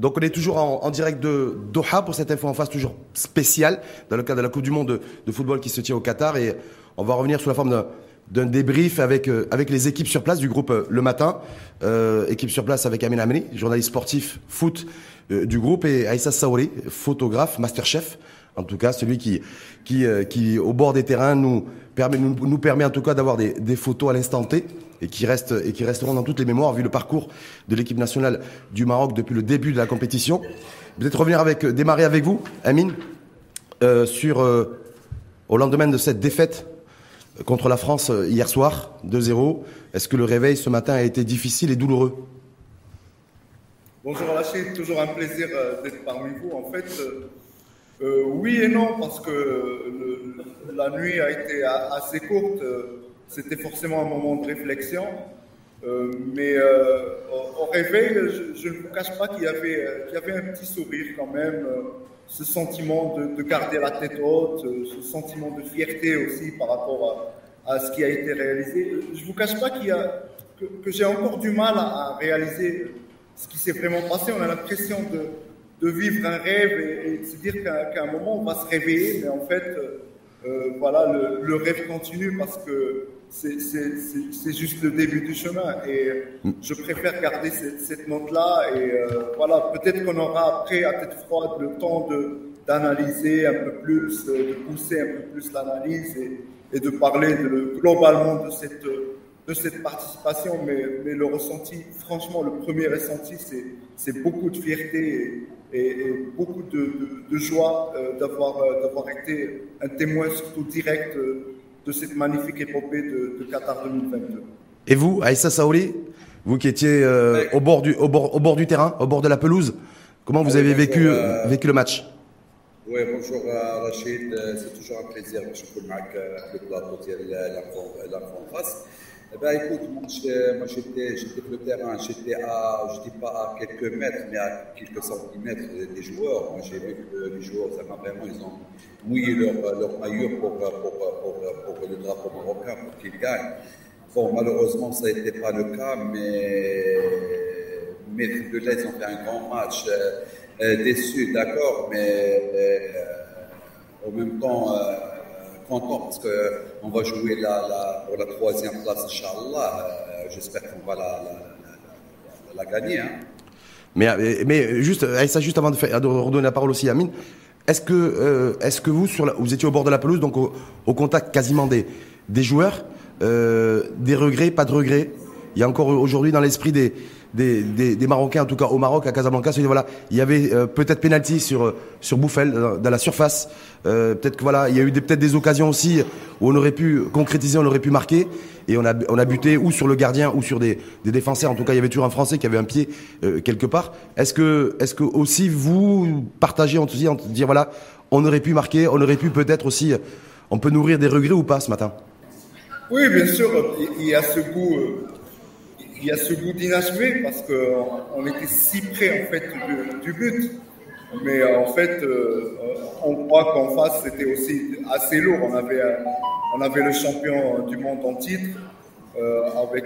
Donc on est toujours en, direct de Doha pour cette info en face toujours spéciale dans le cadre de la Coupe du Monde de, football qui se tient au Qatar et on va revenir sous la forme d'un débrief avec, euh, avec les équipes sur place du groupe euh, Le Matin. Euh, équipe sur place avec Amin Ameni, journaliste sportif foot du groupe, et Aïssa Saouri, photographe, masterchef. En tout cas, celui qui, qui, qui au bord des terrains, nous permet, nous, nous permet en tout cas d'avoir des, photos à l'instant T et qui, et qui resteront dans toutes les mémoires vu le parcours de l'équipe nationale du Maroc depuis le début de la compétition. Peut-être revenir avec, démarrer avec vous, Amine, euh, sur, euh, au lendemain de cette défaite contre la France euh, hier soir, 2-0. Est-ce que le réveil ce matin a été difficile et douloureux? Bonjour Rachid, toujours un plaisir d'être parmi vous. En fait, oui et non, parce que la nuit a été assez courte c'était forcément un moment de réflexion. Euh, mais euh, au, réveil, je, ne vous cache pas qu'il y, avait, euh, un petit sourire quand même, ce sentiment de, garder la tête haute, ce sentiment de fierté aussi par rapport à, ce qui a été réalisé. Je ne vous cache pas que, j'ai encore du mal à, réaliser ce qui s'est vraiment passé. On a l'impression de, de, vivre un rêve et, de se dire qu'à un moment on va se réveiller, mais en fait, voilà, le, rêve continue parce que c'est juste le début du chemin. Et je préfère garder cette, note-là. Et euh, voilà, peut-être qu'on aura après, à tête froide, le temps d'analyser un peu plus, de pousser un peu plus l'analyse et, de parler de, globalement de cette, de cette participation. Mais, mais le ressenti, franchement, le premier ressenti, c'est beaucoup de fierté beaucoup de, de, joie euh, d'avoir euh, d'avoir été un témoin surtout direct de cette magnifique épopée de, Qatar 2022. Et vous, Aïssa Saouli, vous qui étiez euh, au, bord du, au, bord, au bord du terrain, au bord de la pelouse, comment vous avez vécu, euh, vécu le match? Oui, bonjour euh, Rachid, c'est toujours un plaisir de jouer avec le plateau de l'enfant en face. Eh ben, écoute, moi j'étais sur le terrain, j'étais à, je dis pas à quelques mètres, mais à quelques centimètres des joueurs. Moi j'ai vu que les joueurs, ça vraiment, ils ont mouillé leur, leur maillot pour, pour, pour, pour, le drapeau marocain, pour qu'ils gagnent. Bon, malheureusement, ça n'était pas le cas, mais, mais de l'Est ont fait un grand match. Euh déçu, d'accord, mais euh, en même temps, euh, content parce qu'on va jouer la, pour la troisième place, Inch'Allah. Euh, j'espère qu'on va la, gagner. Hein. Mais, mais juste, ça juste avant de, redonner la parole aussi à Amine, est-ce que, euh, est-ce que vous, vous étiez au bord de la pelouse, donc au, contact quasiment des, joueurs, euh, des regrets, pas de regrets? Il y a encore aujourd'hui dans l'esprit des, des, des, Marocains, en tout cas au Maroc, à Casablanca, c'est voilà, il y avait euh, peut-être penalty sur euh, sur Bouffel dans, la surface. Euh, peut-être que voilà, il y a eu peut-être des occasions aussi où on aurait pu concrétiser, on aurait pu marquer, et on a on a buté ou sur le gardien ou sur des, des défenseurs. En tout cas, il y avait toujours un Français qui avait un pied quelque part. Est-ce que est-ce que aussi vous partagez en dire voilà, on aurait pu marquer, on aurait pu peut-être aussi, on peut nourrir des regrets ou pas ce matin? Oui, bien sûr, il y a ce goût il y a ce goût d'inachevé parce qu'on était si près en fait du, but. Mais euh, en fait, euh, on croit qu'en face c'était aussi assez lourd. On avait, on avait le champion du monde en titre, euh, avec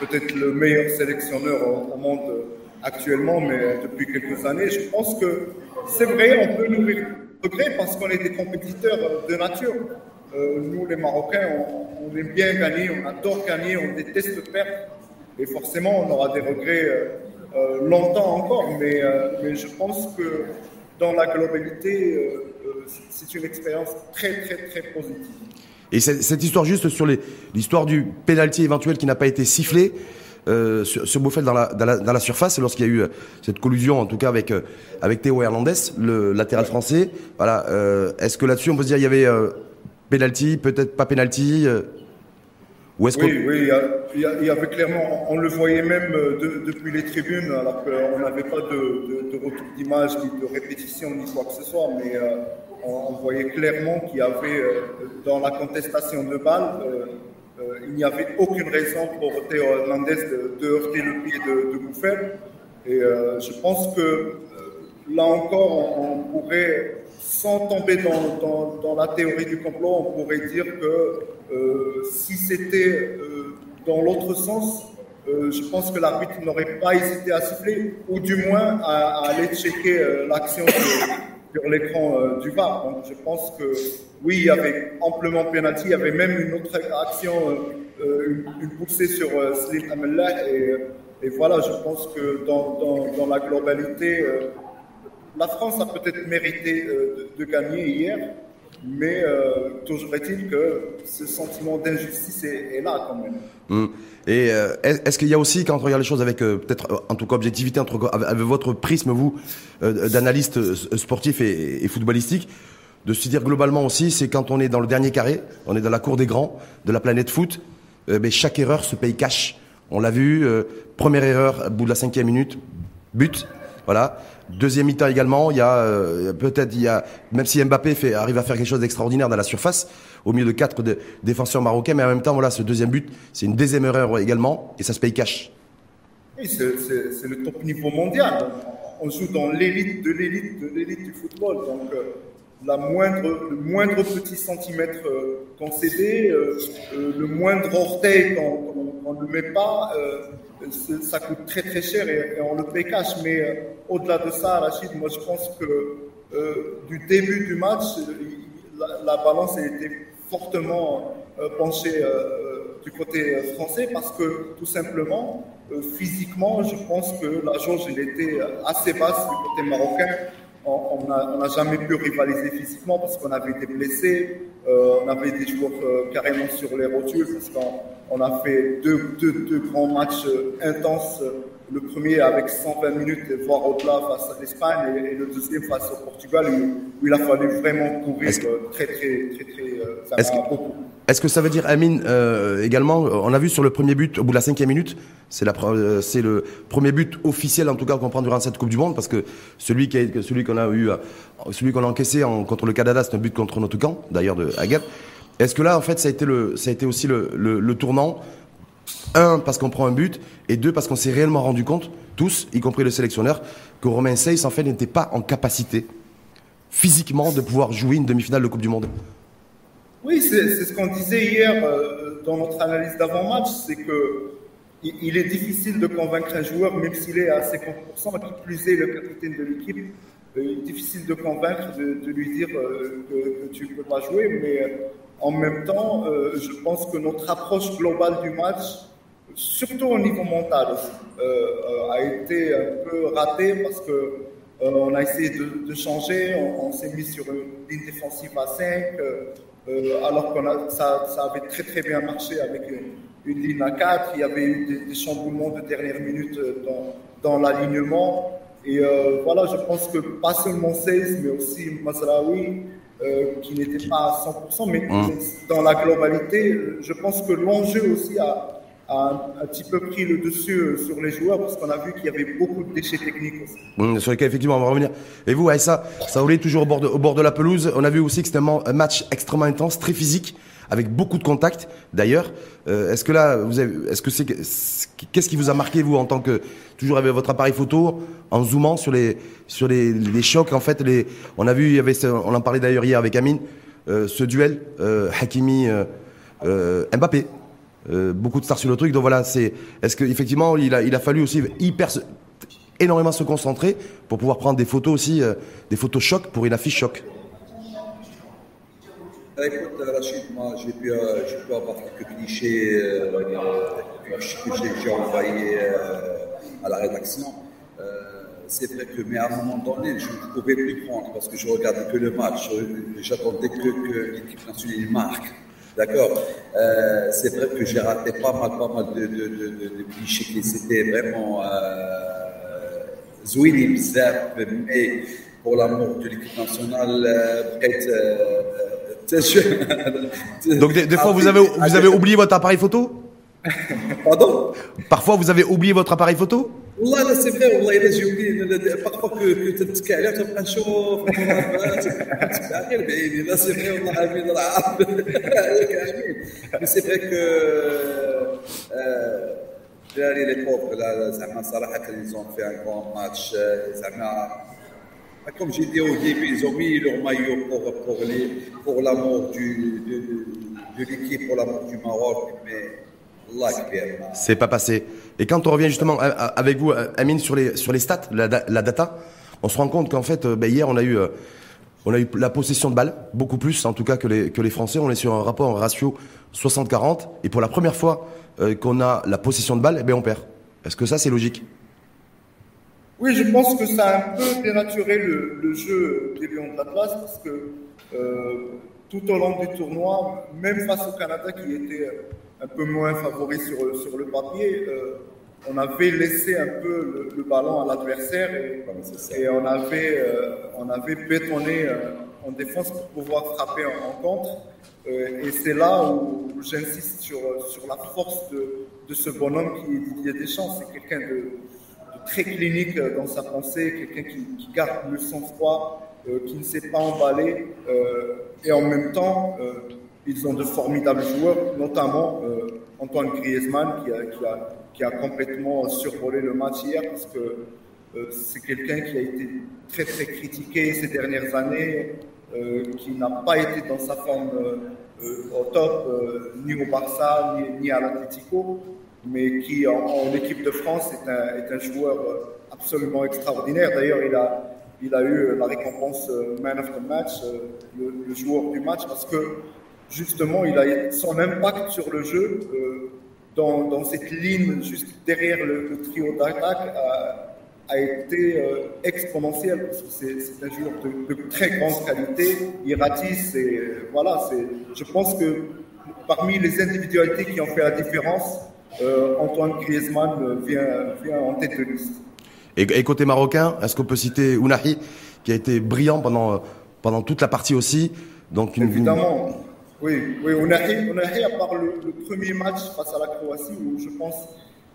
peut-être le meilleur sélectionneur au, monde actuellement, mais depuis quelques années. Je pense que c'est vrai, on peut nous regretter parce qu'on est des compétiteurs de nature. nous, les Marocains, on, aime bien gagner, on adore gagner, on déteste perdre. Et forcément, on aura des regrets euh, euh, longtemps encore, mais, euh, mais, je pense que dans la globalité, c'est une expérience très, très, très positive. Et cette histoire juste sur l'histoire du pénalty éventuel qui n'a pas été sifflé, euh, sur, sur dans la, surface, lorsqu'il y a eu cette collusion, en tout cas avec, avec Théo Hernandez, le latéral français. Voilà, Est-ce que là-dessus, on peut se dire il y avait pénalty, peut-être pas pénalty oui, il y, avait clairement, on le voyait même euh, depuis les tribunes, alors qu'on n'avait pas de, retour d'image, ni de répétition, ni quoi que ce soit, mais euh, on, voyait clairement qu'il y avait, euh, dans la contestation de balles, il n'y avait aucune raison pour Théo Hernandez de, heurter le pied de, de Bouffel. Et je pense que là encore, on pourrait sans tomber dans, la théorie du complot, on pourrait dire que euh, si c'était euh, dans l'autre sens, je pense que l'arbitre n'aurait pas hésité à siffler, ou du moins à, aller checker l'action sur, l'écran du VAR. Donc je pense que oui, il y avait amplement penalty, il y avait même une autre action, une, poussée sur Slim et, voilà, je pense que dans la globalité, la France a peut-être mérité de, gagner hier, mais euh, toujours est-il que ce sentiment d'injustice est, là quand même. Hum. Et euh, est-ce qu'il y a aussi, quand on regarde les choses avec euh, peut-être en tout cas objectivité, avec votre prisme, vous, d'analyste sportif et, footballistique, de se dire globalement aussi, c'est quand on est dans le dernier carré, on est dans la cour des grands de la planète foot, mais chaque erreur se paye cash. On l'a vu, première erreur, au bout de la cinquième minute, but, voilà. Deuxième mi-temps également, il y a euh, peut-être, il y a, même si Mbappé fait, arrive à faire quelque chose d'extraordinaire dans la surface, au milieu de quatre défenseurs marocains, mais en même temps, voilà, ce deuxième but, c'est une deuxième erreur également, et ça se paye cash. Oui, c'est le top niveau mondial. On joue dans l'élite de l'élite de l'élite du football, donc euh, la le moindre petit centimètre euh, concédé, le moindre orteil qu'on ne met pas ça coûte très très cher et, on le paye cash. Mais euh, au-delà de ça, Rachid, moi je pense que euh, du début du match, la, balance a été fortement euh, penchée du côté français parce que tout simplement, physiquement, je pense que la jauge était assez basse du côté marocain. On n'a jamais pu rivaliser physiquement parce qu'on avait été blessés, on avait des joueurs carrément sur les rotules parce qu'on on a fait deux, deux, grands matchs euh, intenses. Le premier avec 120 minutes, voire au-delà face à l'Espagne, et, le deuxième face au Portugal, où, il a fallu vraiment courir euh, très, très, très, très, euh, est-ce, beaucoup. Est-ce que ça veut dire, Amine, également, on a vu sur le premier but, au bout de la cinquième minute, c'est, la, c'est le premier but officiel, en tout cas, qu'on prend durant cette Coupe du Monde, parce que celui, qu'on a eu, celui qu'on a encaissé en, contre le Canada, c'est un but contre notre camp, d'ailleurs, de Aguerre. Est-ce que là, en fait, ça a été, le, ça a été aussi le, le, tournant Un, parce qu'on prend un but, et deux, parce qu'on s'est réellement rendu compte, tous, y compris le sélectionneur, que Romain Seyss, en fait, n'était pas en capacité physiquement de pouvoir jouer une demi-finale de Coupe du Monde. Oui, c'est ce qu'on disait hier euh, dans notre analyse d'avant-match, c'est que il est difficile de convaincre un joueur, même s'il est à 50%, qui plus est le capitaine de l'équipe, difficile de convaincre, de, lui dire euh, que, tu ne peux pas jouer, mais en même temps, euh, je pense que notre approche globale du match, surtout au niveau mental, euh, euh, a été un peu ratée parce que on a essayé de, changer, on, s'est mis sur une ligne défensive à 5, alors que ça, ça, avait très très bien marché avec une, ligne à 4. Il y avait eu des, chamboulements de dernière minute dans l'alignement. Et voilà, je pense que pas seulement 16, mais aussi Masraoui, euh, qui n'était pas à 100%, mais hum. dans la globalité, je pense que l'enjeu aussi a, un, petit peu pris le dessus euh, sur les joueurs parce qu'on a vu qu'il y avait beaucoup de déchets techniques aussi. Hum, sur lesquels effectivement on va revenir. Et vous, Aïssa, ça roulait toujours au bord, de, au bord de la pelouse. On a vu aussi que c'était un match extrêmement intense, très physique avec beaucoup de contacts. D'ailleurs, euh, est-ce que là, vous avez, est-ce que c'est, qu'est-ce qui vous a marqué vous en tant que toujours avec votre appareil photo, en zoomant sur les sur les, chocs en fait, les, on a vu, il avait, on en parlait d'ailleurs hier avec Amine, euh, ce duel euh, Hakimi Mbappé. beaucoup de stars sur le truc, donc voilà, c'est. Est-ce que effectivement, il a, il a fallu aussi hyper énormément se concentrer pour pouvoir prendre des photos aussi, des photos chocs pour une affiche choc. Bah, écoute, Rachid, moi, j'ai pu, euh, avoir quelques clichés euh, que j'ai envoyés euh, à la rédaction. Euh, c'est vrai que, mais à un moment donné, je ne pouvais plus prendre parce que je regardais que le match. J'attendais que, l'équipe nationale marque. D'accord? Euh, C'est vrai que j'ai raté pas mal, pas mal de, clichés qui c'était vraiment euh, zouini mais pour l'amour de l'équipe nationale, peut-être Donc des, fois, vous avez, vous avez oublié votre appareil photo Pardon Parfois, vous avez oublié votre appareil photo والله لا سي فري والله الا جي اوبلي بارفوا كو تتكى عليه تبقى نشوف غير بعيد لا سي فري والله امين راه عارف عليك امين مي سي فري كو دراري لي بوب زعما صراحه كان يزون في ان كون ماتش زعما Comme j'ai dit au début, ils ont mis leur maillot pour, pour, pour l'amour de, l'équipe, pour l'amour du Maroc, mais C'est pas passé. Et quand on revient justement avec vous, Amine, sur les, sur les stats, la, data, on se rend compte qu'en fait, ben, hier, on a eu, on a eu la possession de balles, beaucoup plus en tout cas que les, que les Français. On est sur un rapport, un ratio 60-40. Et pour la première fois qu'on a la possession de balles, eh ben, on perd. Est-ce que ça, c'est logique? Oui, je pense que ça a un peu dénaturé le, jeu des Lions de l'Atlas parce que euh, tout au long du tournoi, même face au Canada qui était un peu moins favori sur, sur le papier, euh, on avait laissé un peu le, ballon à l'adversaire et, on, avait, euh, on avait bétonné en défense pour pouvoir frapper en, contre. et c'est là où j'insiste sur, sur la force de, de ce bonhomme qui est Didier Deschamps. C'est quelqu'un de très clinique euh, dans sa pensée, quelqu'un qui, garde le sang-froid, euh, qui ne s'est pas emballé. Euh, et en même temps, ils ont de formidables joueurs, notamment Antoine Griezmann qui a, complètement survolé le match hier parce que c'est quelqu'un qui a été très très critiqué ces dernières années, qui n'a pas été dans sa forme au top, ni au Barça, ni, ni à l'Atlético mais qui en, équipe de France est un, est un, joueur euh, absolument extraordinaire. D'ailleurs, il a, il a eu la récompense euh, Man of the Match, euh, le, joueur du match, parce que justement, il a son impact sur le jeu dans, dans, cette ligne juste derrière le, trio d'attaque a, a, été exponentiel parce que c'est un joueur de, très grande qualité. Il ratisse et voilà, je pense que parmi les individualités qui ont fait la différence, euh, Antoine Griezmann vient, en tête de liste. Et, côté marocain, est-ce qu'on peut citer Ounahi, qui a été brillant pendant, pendant toute la partie aussi? Donc Évidemment, oui, oui Ounahi, Ounahi, à part le, premier match face à la Croatie, où je pense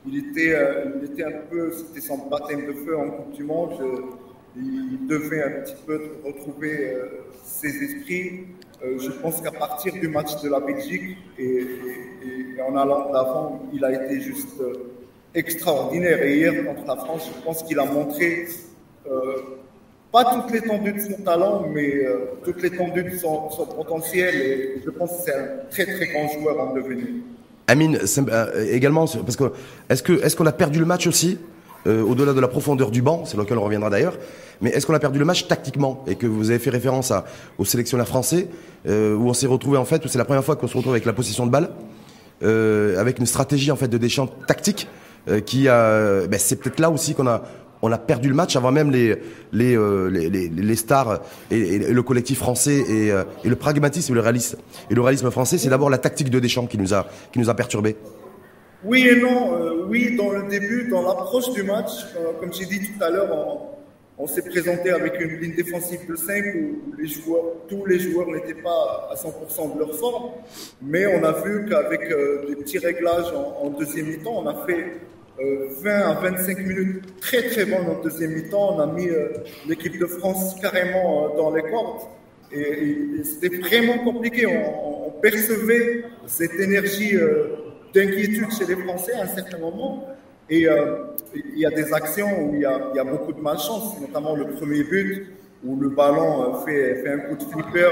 il était, euh, il était un peu, c'était son baptême de feu en Coupe du Monde, il devait un petit peu retrouver euh, ses esprits. Euh, je pense qu'à partir du match de la Belgique et, en allant d'avant, il a été juste euh, extraordinaire. Et hier, contre la France, je pense qu'il a montré euh, pas toute l'étendue de son talent, mais toute l'étendue de son, potentiel. Et je pense que c'est un très très grand joueur en devenir. Amine, également, parce que est-ce est-ce qu'on a perdu le match aussi? Au-delà de la profondeur du banc, c'est lequel on reviendra d'ailleurs. Mais est-ce qu'on a perdu le match tactiquement et que vous avez fait référence à, au sélectionneur français euh, où on s'est retrouvé en fait, où c'est la première fois qu'on se retrouve avec la possession de balle, euh, avec une stratégie en fait de Deschamps tactique euh, qui a, ben, c'est peut-être là aussi qu'on a on a perdu le match avant même les les euh, les, les, stars et, le collectif français et, euh, et, le pragmatisme et le réalisme et le réalisme français, c'est d'abord la tactique de Deschamps qui nous a qui nous a perturbé. Oui et non. oui, dans le début, dans l'approche du match, comme j'ai dit tout à l'heure, on s'est présenté avec une ligne défensive de 5 où tous les joueurs n'étaient pas à 100% de leur forme, mais on a vu qu'avec euh, des petits réglages en, deuxième mi-temps, on a fait 20 euh, à 25 minutes très très bonnes en deuxième mi-temps. On a mis euh, l'équipe de France carrément dans les cordes et, c'était vraiment compliqué. On, percevait cette énergie d'inquiétude chez les Français à un certain moment. Et euh, il y a des actions où il y a, il y a beaucoup de malchance, notamment le premier but où le ballon euh, fait, fait un coup de flipper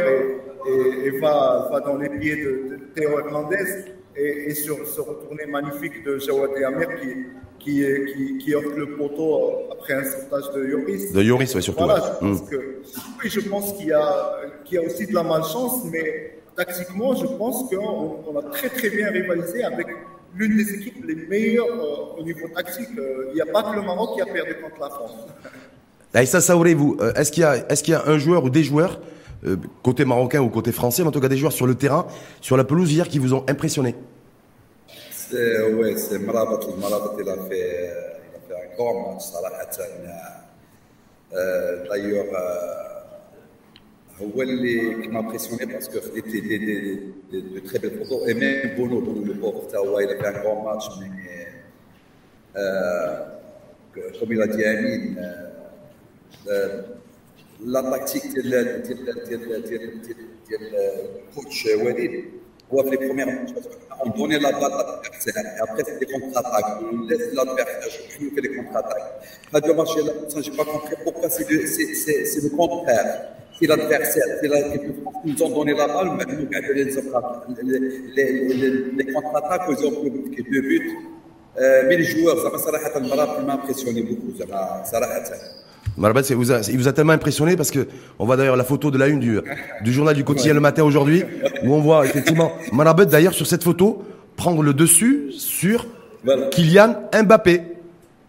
et, et, va, va, dans les pieds de, Théo Hernandez et, et, sur ce retourné magnifique de Jawad Amir qui, qui, qui, qui offre le poteau euh, après un sautage de Yoris. De Yoris, oui, surtout. Voilà, je pense mm. que, oui, je pense qu'il y, qu'il y a aussi de la malchance, mais tactiquement, je pense qu'on on a très très bien rivalisé avec l'une des équipes les meilleures euh, au niveau tactique. Euh, il n'y a pas que le Maroc qui a perdu contre la France. Aïssa Saouré, vous, euh, est-ce qu'il y, est qu'il y, a un joueur ou des joueurs, côté marocain ou côté français, mais en tout cas des joueurs sur le terrain, sur la pelouse hier, qui vous ont impressionné? Oui, c'est Marabat. Marabat, il a fait, il a fait un grand match, D'ailleurs, Wally qui m'a impressionné parce que c'était des, très belles photos. Et même Bono, le pauvre, il a fait un grand match, mais euh, comme il a dit Amine, euh, euh, la tactique du coach Walid, ou les premières matchs, on donnait la balle à l'adversaire, et après c'était des contre-attaques, on laisse l'adversaire, je nous fais des contre-attaques. Pas de match, je n'ai pas compris pourquoi c'est le contraire C'est l'adversaire, c'est la, ils nous ont donné la balle, mais nous, les, les, les, les contre-attaques, ils ont pris deux buts. Euh, mais les joueurs, ça m'a صراحة المرة m'a impressionné beaucoup, ça m'a Marabat, il vous, a, il vous a tellement impressionné parce que on voit d'ailleurs la photo de la une du, du journal du quotidien le matin aujourd'hui où on voit effectivement Marabat d'ailleurs sur cette photo prendre le dessus sur Kylian Mbappé.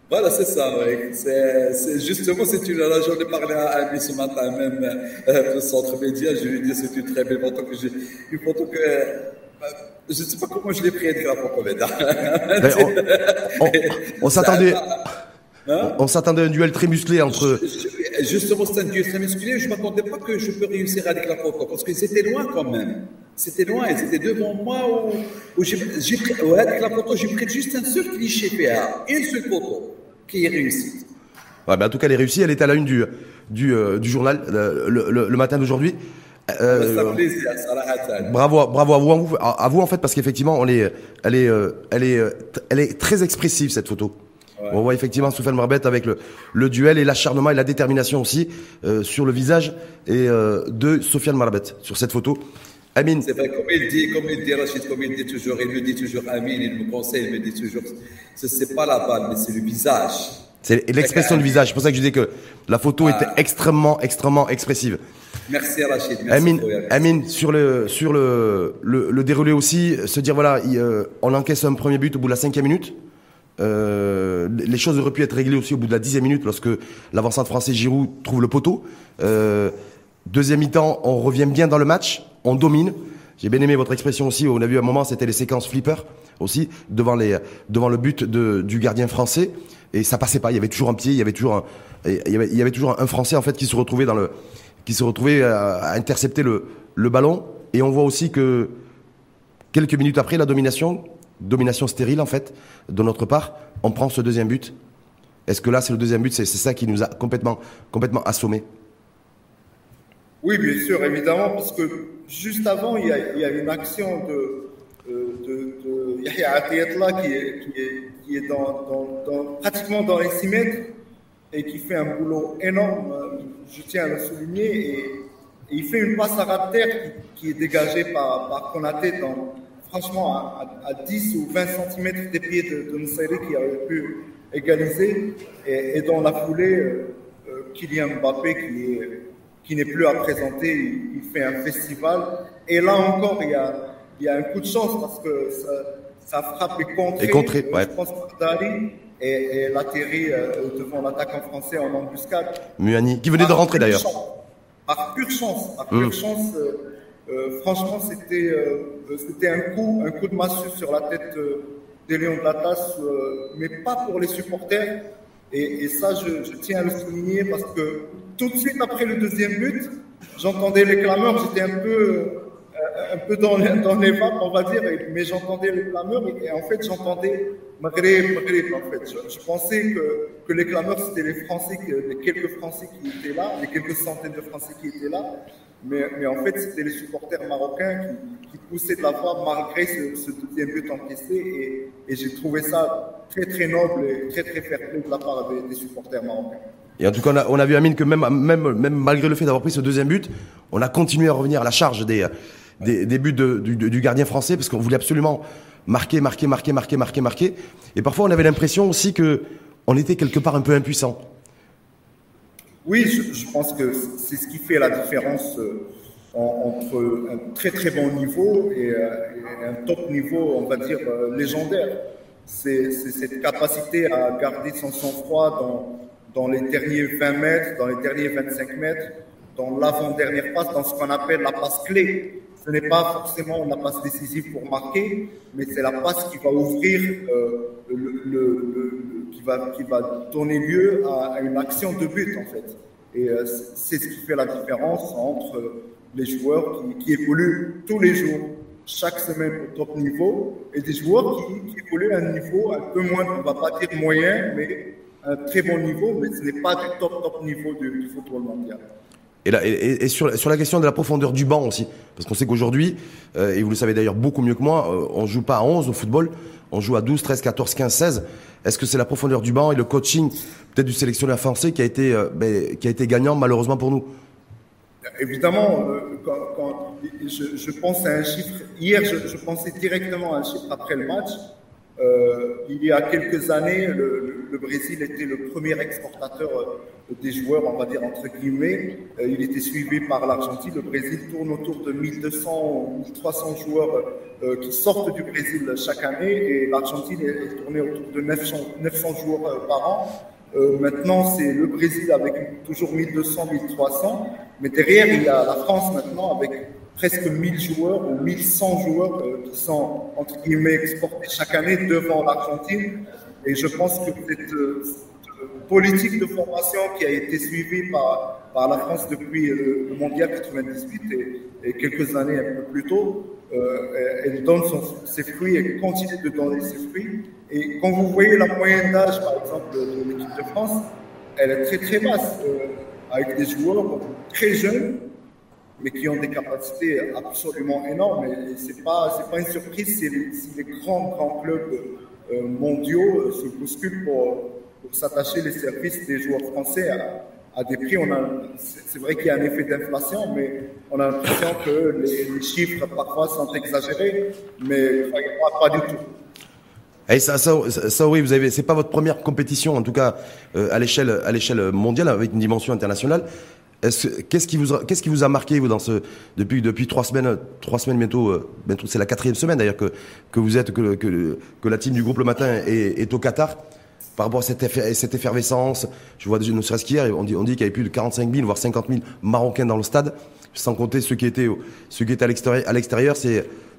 Voilà, c'est ça, oui. C'est, justement, c'est une, là, j'en ai parlé à Ami ce matin même, euh, le centre média, je lui ai dit, c'est une très belle photo que j'ai, une photo que, euh, je ne sais pas comment je l'ai pris avec la photo, on, on, on s'attendait, Hein? on s'attendait à un duel très musclé entre. Justement, c'est un duel très musclé. Je ne m'attendais pas que je peux réussir avec la photo parce qu'ils étaient loin quand même. C'était loin, ils étaient devant moi. Où, j'ai, avec la photo, j'ai pris juste un seul cliché PA, une seule photo qui est réussie. Ouais, ben en tout cas, elle est réussie. Elle est à la une du, du, euh, du journal le, le, le matin d'aujourd'hui. Euh, bravo, bravo à vous, à vous en fait, parce qu'effectivement, on est, elle est, euh, elle est, elle est très expressive cette photo. On voit effectivement Soufiane Marbet avec le, le duel et l'acharnement et la détermination aussi euh, sur le visage et, euh, de Sofiane Marbet sur cette photo. Amine. C'est vrai, comme il dit, comme il dit Rachid, comme il dit toujours, il me dit toujours Amine, il me conseille, il me dit toujours, ce n'est pas la balle, mais c'est le visage. C'est l'expression du visage. C'est pour ça que je disais que la photo était extrêmement, extrêmement expressive. Merci Rachid. Merci Amine, Amine, sur le sur le, le, le déroulé aussi, se dire voilà, euh, on encaisse un premier but au bout de la cinquième minute. Euh, les choses auraient pu être réglées aussi au bout de la dixième minute lorsque l'avancement français Giroud trouve le poteau. Euh, deuxième mi-temps, on revient bien dans le match, on domine. J'ai bien aimé votre expression aussi. On a vu à un moment, c'était les séquences flipper aussi devant le but du gardien français et ça passait pas. Il y avait toujours un pied, il y avait toujours un, Français en fait qui se retrouvait à, intercepter le ballon. Et on voit aussi que quelques minutes après la domination, domination stérile en fait de notre part, on prend ce deuxième but. Est-ce que là c'est le deuxième but, c'est ça qui nous a complètement assommés Oui, bien sûr, évidemment, parce que juste avant, il y a, une action de, euh, de, de Yahya Atiyatla qui est, qui est, qui est dans, pratiquement dans les 6 mètres et qui fait un boulot énorme, je tiens à le souligner, et, il fait une passe à ras qui, qui, est dégagée par, par Konaté dans, franchement, à, 10 ou 20 cm des pieds de, de qui aurait pu égaliser. Et, dans la foulée, euh, euh, Kylian Mbappé, qui est qui n'est plus à présenter, il, fait un festival. Et là encore, il y a, il y a un coup de chance parce que ça, frappe est contrée, et contré, euh, je pense Dari, et, et elle atterrit devant l'attaquant français en embuscade. Muani, qui venait de rentrer d'ailleurs. Par pure chance, par pure mmh. chance. Euh, franchement, c'était euh, c'était un coup, un coup de massue sur la tête euh, des Lions de la Tasse, mais pas pour les supporters. Et, ça, je, tiens à le souligner parce que tout de suite après le deuxième but, j'entendais les clameurs, j'étais un peu un peu dans les vapes, on va dire, mais j'entendais les clameurs et, en fait j'entendais Maghreb, Maghreb en fait. Je, pensais que, que les clameurs c'était les Français, les quelques Français qui étaient là, les quelques centaines de Français qui étaient là, mais, en fait, c'était les supporters marocains qui, poussaient de la voix malgré ce, ce, deuxième but encaissé. Et, et j'ai trouvé ça très, très noble et très, très fair de la part des, supporters marocains. Et en tout cas, on a, on a vu, que même, malgré le fait d'avoir pris ce deuxième but, on a continué à revenir à la charge des, des, buts du, du, gardien français parce qu'on voulait absolument marquer, marquer, marquer, marquer, marquer, marquer. Et parfois, on avait l'impression aussi que on était quelque part un peu impuissant. Oui, je, pense que c'est ce qui fait la différence euh, entre un très très bon niveau et, euh, un top niveau, on va dire, euh, légendaire. C'est cette capacité à garder son sang-froid dans, dans les derniers 20 mètres, dans les derniers 25 mètres, dans l'avant-dernière passe, dans ce qu'on appelle la passe clé. Ce n'est pas forcément la passe décisive pour marquer, mais c'est la passe qui va ouvrir, le, qui, va, donner lieu à, une action de but en fait. Et euh, c'est ce qui fait la différence entre les joueurs qui, évoluent tous les jours, chaque semaine au top niveau, et des joueurs qui, évoluent à un niveau un peu moins, on va pas dire moyen, mais un très bon niveau, mais ce n'est pas du top top niveau du, du football mondial. Et, sur, la question de la profondeur du banc aussi, parce qu'on sait qu'aujourd'hui, euh, et vous le savez d'ailleurs beaucoup mieux que moi, euh, on joue pas à 11 au football, on joue à 12, 13, 14, 15, 16. Est-ce que c'est la profondeur du banc et le coaching peut-être du sélectionneur français qui a été, euh, ben, qui a été gagnant malheureusement pour nous? Évidemment, quand, je, je, pense à un chiffre, hier je, je pensais directement à un chiffre après le match, euh, il y a quelques années, le, Brésil était le premier exportateur euh, des joueurs, on va dire entre guillemets. Euh, il était suivi par l'Argentine. Le Brésil tourne autour de 1200 ou 1300 joueurs qui sortent du Brésil chaque année et l'Argentine est tournée autour de 900, 900 joueurs par an. maintenant, c'est le Brésil avec toujours 1200, 1300. Mais derrière, il y a la France maintenant avec presque 1000 joueurs ou 1100 joueurs euh, qui sont, entre guillemets, exportés chaque année devant l'Argentine. Et je pense que cette, euh, politique de formation qui a été suivie par, par la France depuis le Mondial 98 et, quelques années un peu plus tôt, euh, elle donne ses fruits et continue de donner ses fruits. Et quand vous voyez la moyenne d'âge, par exemple, de l'équipe de France, elle est très très basse, avec des joueurs très jeunes mais qui ont des capacités absolument énormes. Et c'est pas, c'est pas une surprise si les, grands, grands clubs euh, mondiaux euh, se bousculent pour, pour s'attacher les services des joueurs français à, des prix. On a, c'est vrai qu'il y a un effet d'inflation, mais on a l'impression que les, chiffres parfois sont exagérés, mais pas du tout. Et ça, ça, ça, oui, vous avez, c'est pas votre première compétition, en tout cas euh, à l'échelle, à l'échelle mondiale, avec une dimension internationale. Qu'est-ce qui vous a, marqué vous depuis trois semaines euh, bientôt c'est la quatrième semaine d'ailleurs que vous êtes que la team du groupe le matin est, au Qatar par rapport à cette, effervescence? Je vois ne serait-ce qu'hier on dit on dit qu'il y avait plus de 45 000 voire 50 000 Marocains dans le stade sans compter ceux qui étaient à l'extérieur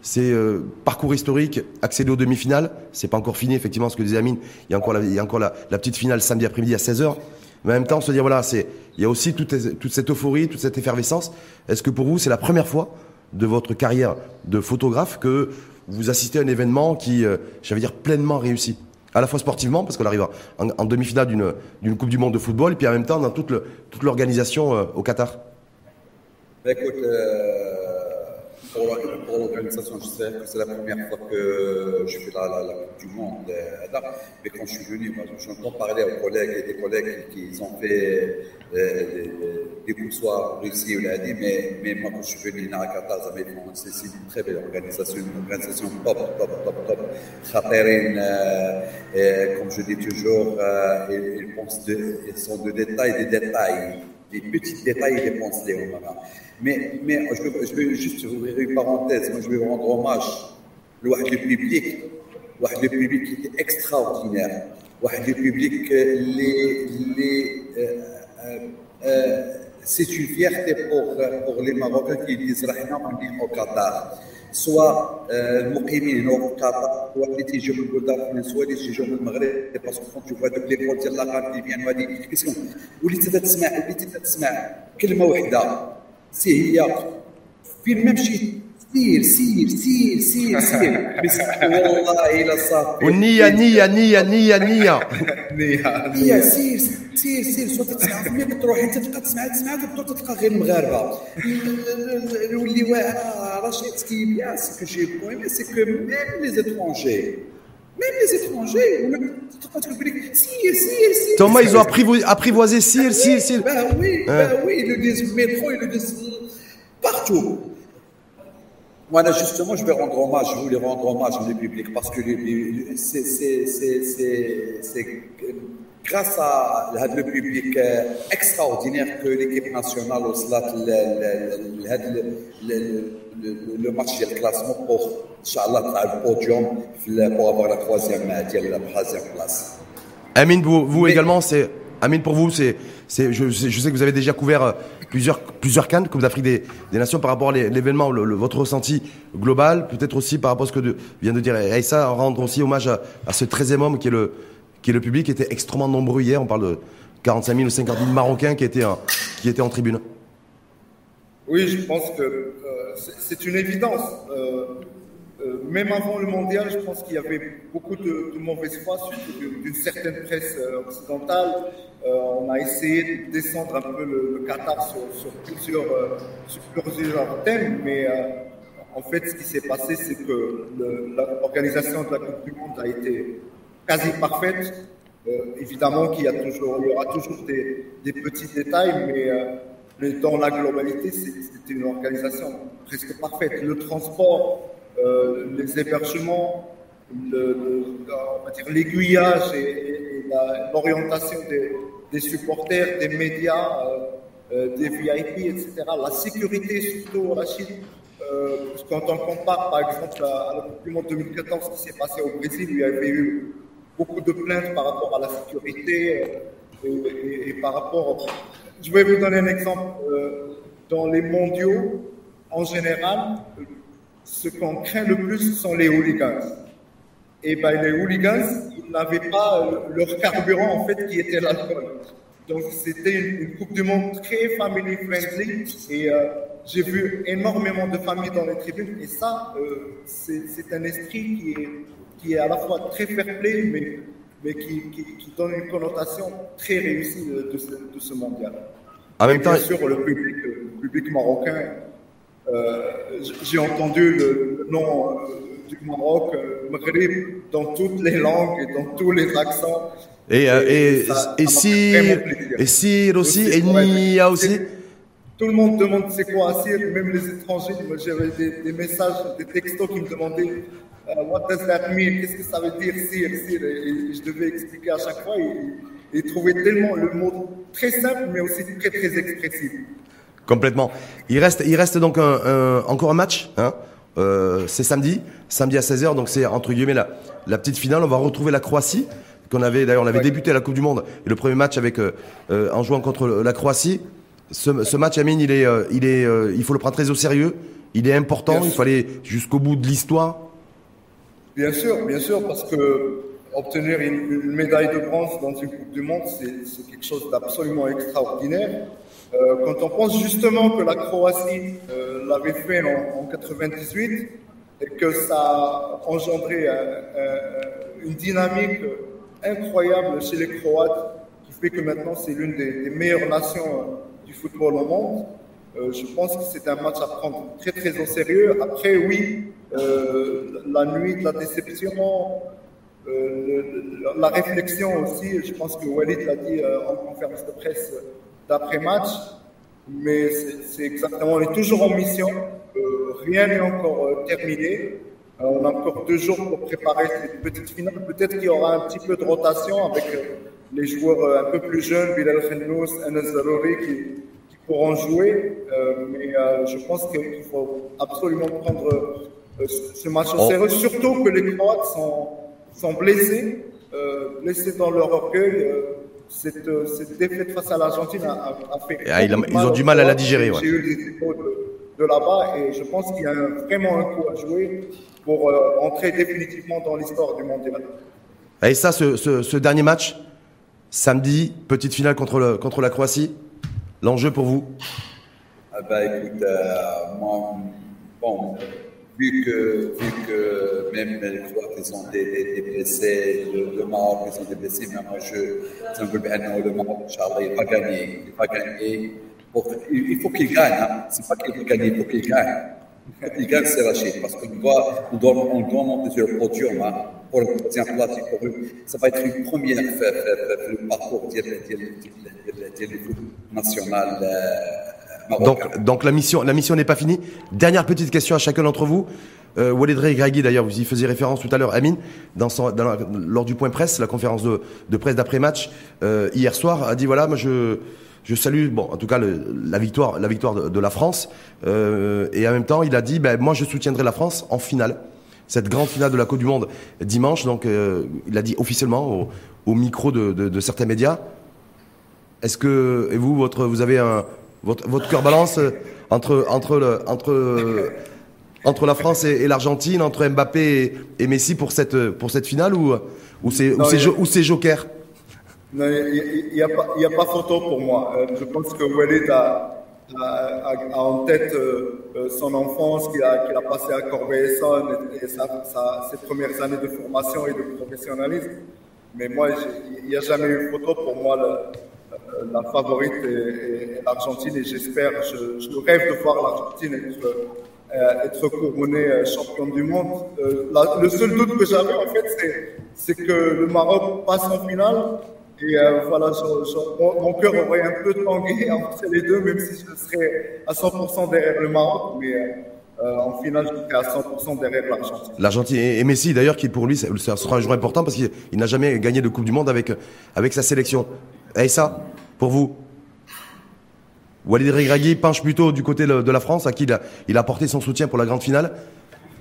c'est euh, parcours historique, accéder aux demi-finales. C'est pas encore fini, effectivement, ce que disait Amine. Il y a encore la, il y a encore la, la petite finale samedi après-midi à 16h. Mais en même temps, se dire, voilà, c'est, il y a aussi toute, cette euphorie, toute cette effervescence. Est-ce que pour vous, c'est la première fois de votre carrière de photographe que vous assistez à un événement qui, euh, j'allais dire, pleinement réussi? À la fois sportivement, parce qu'on arrive en, demi-finale d'une, Coupe du Monde de football, et puis en même temps dans toute l'organisation euh, au Qatar bah, Écoute, euh, pour l'organisation, je sais que c'est la première fois que je fais la, la, Coupe du Monde. Euh, mais quand je suis venu, j'entends parler aux collègues et des collègues qui, ont fait euh, des coups soirs Russie ou mais, mais moi quand je suis venu à Qatar, c'est une très belle organisation, une organisation top, top, top, top. Khaterin, euh, comme je dis toujours, ils, pensent de, ils sont de détails, des détails, des petits détails, les moment. Mais, mais je, veux, je veux juste ouvrir une parenthèse. Moi, je vais rendre hommage au public, le public qui était extraordinaire. Le public, les, les, euh, euh, euh, c'est une fierté pour, pour les Marocains qui disent Rahna au Qatar. Soit المقيمين هنا في قطر soit اللي تيجيو من البلدان الفرنسيه اللي تيجيو من المغرب باسكو كنت تشوف هذوك لي بول ديال لاكار تي بيان وهذه كيسمو. وليت تسمع وليت تسمع كلمة واحدة سي هي فين ما مشيت سير سير سير سير سير بس والله الا صافي والنية نية نية نية نية نية سير سير سير صوت تسمع ملي كتروح انت تبقى تسمع تسمع كتبقى تلقى غير المغاربه واللي واعر رشيد سكي بيان سي كو جي بوين مي سي كو ميم لي زيترونجي Même les étrangers, sire, sire, sire. Thomas, ils ont apprivoisé sire, sire, sire. Ben oui, ben oui, ils le disent métro, ils le disent partout. Voilà, justement, je vais rendre hommage, je voulais rendre hommage au public parce que c'est grâce à le public extraordinaire que l'équipe nationale au le match de classement pour, le podium pour avoir la troisième, la troisième place. Amine, vous, vous également, c'est Amine, pour vous, c'est, c'est, je, sais que vous avez déjà couvert euh, plusieurs, plusieurs cannes Coupe d'Afrique des, des, Nations par rapport à l'événement, le, votre ressenti global, peut-être aussi par rapport à ce que vient de dire Aïssa, rendre aussi hommage à, ce 13e homme qui est le, qui est le public, qui était extrêmement nombreux hier. On parle de 45 000 ou 50 000 Marocains qui étaient, qui étaient en tribune. Oui, je pense que euh, c'est une évidence. Euh, euh, même avant le mondial, je pense qu'il y avait beaucoup de, de mauvaise foi, d'une certaine presse euh, occidentale. Euh, on a essayé de descendre un peu le, Qatar sur, plusieurs, sur plusieurs thèmes, mais en fait, ce qui s'est passé, c'est que l'organisation de la Coupe du Monde a été quasi parfaite. évidemment qu'il y, y aura toujours des, petits détails, mais mais dans la globalité, c'était une organisation presque parfaite. Le transport, les hébergements, l'aiguillage et, l'orientation des, supporters, des médias, euh, euh des VIP, etc. La sécurité, surtout. Euh, quand on compare, par exemple, à, la Coupe du Monde 2014, ce qui s'est passé au Brésil, il y avait eu beaucoup de plaintes par rapport à la sécurité euh, et, par rapport. Je vais vous donner un exemple. dans les mondiaux, en général, ce qu'on craint le plus sont les hooligans. Et ben, les hooligans, ils n'avaient pas euh, leur carburant, en fait, qui était l'alcool. Donc, c'était une, Coupe du Monde très family friendly. Et euh, j'ai vu énormément de familles dans les tribunes. Et ça, euh, c'est un esprit qui est, qui est à la fois très fair play, mais, mais qui, qui, donne une connotation très réussie de, de, ce, mondial. En même temps, bien sûr, le public, le public marocain j'ai entendu le nom euh, du Maroc, euh, Maghreb, dans toutes les langues et dans tous les accents. Et, et, et, si, et si aussi, et Nia aussi? Tout le monde demande c'est quoi Assir, même les étrangers. J'avais des, des, messages, des textos qui me demandaient What does that mean? Qu'est-ce que ça veut dire Sir, Sir et, je devais expliquer à chaque fois. Et, et trouver tellement le mot très simple, mais aussi très, très expressif. Complètement. Il reste, il reste donc un, encore un match. Hein euh, c'est samedi, samedi à 16h, donc c'est entre guillemets la, la, petite finale. On va retrouver la Croatie, qu'on avait d'ailleurs, on avait débuté à la Coupe du Monde, et le premier match avec euh, euh, en jouant contre la Croatie. Ce, ce match, Amine, il est, il est, il faut le prendre très au sérieux. Il est important. il faut aller jusqu'au bout de l'histoire. Bien sûr, bien sûr, parce que obtenir une, une, médaille de bronze dans une Coupe du Monde, c'est quelque chose d'absolument extraordinaire. Euh, quand on pense justement que la Croatie euh, l'avait fait en, en, 98 et que ça a engendré une dynamique incroyable chez les Croates qui fait que maintenant c'est l'une des, meilleures nations euh, du football au monde. Euh, je pense que c'est un match à prendre très très au sérieux. Après, oui, euh, la nuit de la déception, euh, la réflexion aussi, je pense que Walid l'a dit en conférence de presse d'après-match, mais c'est exactement, on est toujours en mission, euh, rien n'est encore euh, terminé. Euh, on a encore deux jours pour préparer cette petite finale. Peut-être qu'il y aura un petit peu de rotation avec les joueurs un peu plus jeunes, Bilal Khenous, Anas Zarouri, qui, qui, pourront jouer. mais je pense qu'il faut absolument prendre ce match au oh. sérieux, surtout que les Croates sont, sont blessés, blessés dans leur orgueil cette, euh, cette, défaite face à l'Argentine a, a, fait. Ah, ils, ils ont du mal à la digérer. J'ai eu des échos de, de là-bas et je pense qu'il y a vraiment un coup à jouer pour euh, entrer définitivement dans l'histoire du mondial. Et ça, ce, ce, ce, dernier match, samedi, petite finale contre, le, contre la Croatie, l'enjeu pour vous? Ah bah, écoute, euh, moi, bon, vu que, vu que même les Croates ils ont des, des, blessés, le, Maroc ils ont des blessés, mais moi je, le Maroc, Inch'Allah, il va gagner, il va gagner. il faut qu'il gagne, hein. c'est pas qu'il va gagner, il faut qu'il gagne. Il gagne, c'est Rachid, parce qu'on doit, on doit, on doit monter sur le podium, hein, pour le troisième place, pour eux. Ça va être une première, le parcours du foot national, euh, donc, donc la mission, la mission n'est pas finie. Dernière petite question à chacun d'entre vous. Euh, Walid d'ailleurs, vous y faisiez référence tout à l'heure, Amine, dans son, dans lors du point presse, la conférence de, de presse d'après-match, euh, hier soir, a dit voilà, moi je, je salue, bon, en tout cas, le, la victoire, la victoire de, de la France, euh, et en même temps, il a dit, ben, moi je soutiendrai la France en finale, cette grande finale de la Coupe du Monde dimanche, donc euh, il a dit officiellement au, au micro de, de, de certains médias. Est-ce que, et vous, votre, vous avez un, votre, votre cœur balance euh, entre, entre, le, entre, entre la France et, et l'Argentine, entre Mbappé et, et, Messi pour cette, pour cette finale ou, ou c'est a... Joker? Il n'y a, a, pas photo pour moi. Euh, je pense que Walid a, a, en tête son enfance qu'il a, qu'il a passé à Corbeil-Essonne et, et ses premières années de formation et de professionnalisme. Mais moi, il n'y a jamais eu photo. Pour moi, la favorite est, l'Argentine et j'espère, je, rêve de voir l'Argentine être, euh, couronnée euh, champion du monde. Euh, le seul doute que j'avais, en fait, c'est que le Maroc passe en finale. Et voilà, mon, cœur aurait un peu tangué entre les deux, même si je serais à 100% derrière le Maroc. Mais euh, en finale, j'étais à 100% derrière l'Argentine. L'Argentine et Messi d'ailleurs, qui pour lui, sera un jour important parce qu'il n'a jamais gagné de Coupe du Monde avec, avec sa sélection. Et ça, pour vous Walid Regragui penche plutôt du côté de la France, à qui il a, il a apporté son soutien pour la grande finale.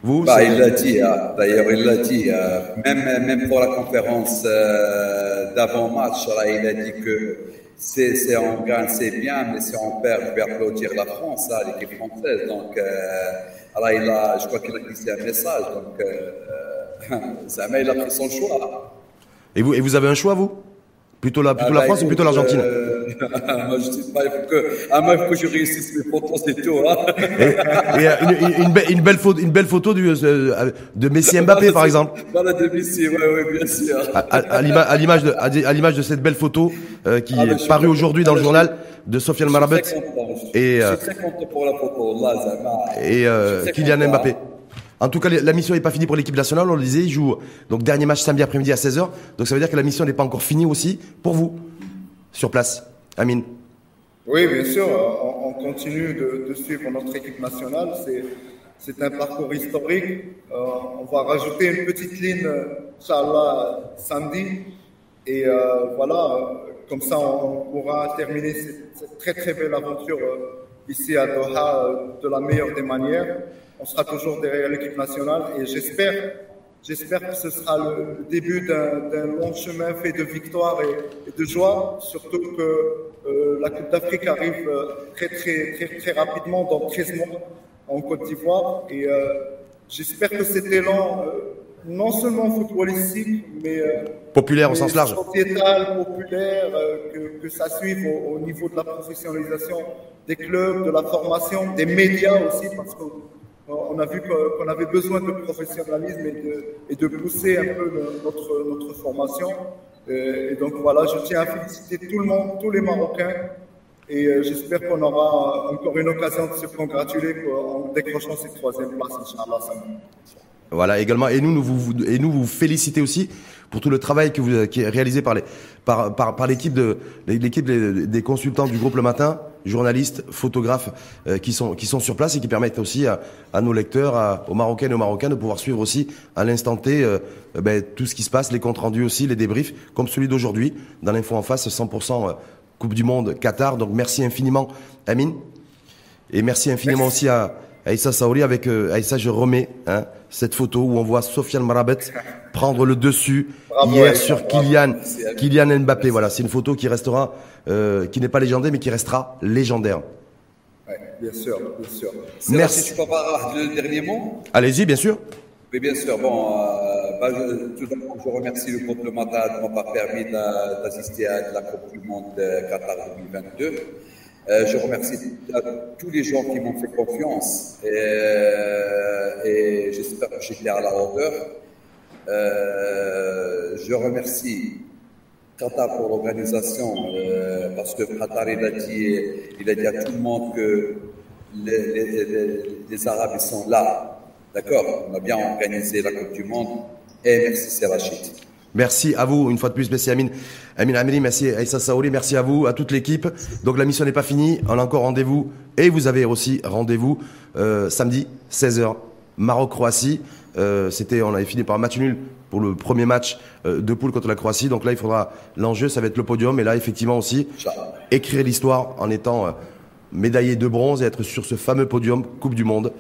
Vous bah, Il l'a dit, hein. d'ailleurs, il l'a dit. Euh, même, même pour la conférence euh, d'avant-match, il a dit que c'est on gagne, c'est bien, mais si on perd, je vais applaudir la France, hein, l'équipe française. Donc, euh, alors il a, je crois qu'il a glissé un message. Donc, euh, euh il a pris son choix. Et vous, et vous avez un choix, vous? Plutôt la, plutôt la ah, bah, France ou plutôt l'Argentine? Euh, Moi, je dis pas, il faut que, ah, moi, il faut que je réussisse mes photos, c'est tout. Hein. Et, et une, une, une, belle photo, une belle photo du, euh, de Messi Mbappé, par exemple. Voilà, de Messi, oui, oui, bien sûr. À, à, à l'image de, à l'image de cette belle photo euh, qui ah, est parue aujourd'hui dans le journal de Sofiane Marabet. Et, euh, je suis très content pour la photo, là, Et euh, Kylian Mbappé. En tout cas, la mission n'est pas finie pour l'équipe nationale. On le disait, il joue donc dernier match samedi après-midi à 16h. Donc ça veut dire que la mission n'est pas encore finie aussi pour vous sur place. Amine. Oui, bien sûr. On, continue de, suivre notre équipe nationale. C'est un parcours historique. Euh, on va rajouter une petite ligne, Inch'Allah, samedi. Et euh, voilà, comme ça, on pourra terminer cette, très très belle aventure euh, ici à Doha de la meilleure des manières on sera toujours derrière l'équipe nationale et j'espère, j'espère que ce sera le début d'un long chemin fait de victoire et, de joie, surtout que euh, la Coupe d'Afrique arrive euh, très, très, très, très rapidement dans 13 mois en Côte d'Ivoire. Et euh, j'espère que cet élan, non seulement footballistique, mais populaire au sens large, sociétal, populaire, que, que, ça suive au, au, niveau de la professionnalisation des clubs, de la formation, des médias aussi, parce que on a vu qu'on avait besoin de professionnalisme et de, pousser un peu notre, notre formation. Et, donc voilà, je tiens à féliciter tout le monde, tous les Marocains. Et euh, j'espère qu'on aura encore une occasion de se congratuler en décrochant cette troisième place, Inch'Allah. Voilà, également. Et nous, nous vous, et nous vous féliciter aussi pour tout le travail qui est réalisé par les, par, par, par l'équipe de, l'équipe des, consultants du groupe Le Matin, journalistes, photographes, euh, qui sont, qui sont sur place et qui permettent aussi à, à nos lecteurs, à, aux Marocaines et aux Marocains de pouvoir suivre aussi à l'instant T, euh, ben, tout ce qui se passe, les comptes rendus aussi, les débriefs, comme celui d'aujourd'hui, dans l'info en face, 100% euh, Coupe du Monde Qatar. Donc merci infiniment, Amine. Et merci infiniment aussi à, Aïssa Saouri avec euh, Aïssa, je remets hein, cette photo où on voit Sofiane Marabet prendre le dessus hier sur Kylian, Kylian Mbappé. Voilà, c'est une photo qui restera, euh, qui n'est pas légendaire, mais qui restera légendaire. Ouais, bien sûr, bien sûr. Merci. Si tu peux le dernier mot? Allez-y, bien sûr. Oui, bien sûr. Bon, euh, bah, je, tout d'abord, je remercie le groupe Le Matin de m'avoir permis d'assister à la Coupe du Monde Qatar 2022. Euh, je remercie tous les gens qui m'ont fait confiance et, euh, j'espère que j'étais à la hauteur. Euh, je remercie Qatar pour l'organisation parce que Qatar il a, dit, il a dit à tout le monde que les, Arabes sont là. D'accord? On a bien organisé la Coupe du Monde et merci c'est Rachid. Merci à vous, une fois de plus, merci Amine. Amine Amiri, merci Aïssa Saouli, merci à vous, à toute l'équipe. Donc la mission n'est pas finie, on a encore rendez-vous. Et vous avez aussi rendez-vous euh, samedi, 16h, Maroc-Croatie. Euh, c'était, on avait fini par un match nul pour le premier match euh, de poule contre la Croatie. Donc là, il faudra l'enjeu, ça va être le podium. Et là, effectivement aussi, écrire l'histoire en étant médaillé de bronze et être sur ce fameux podium Coupe du Monde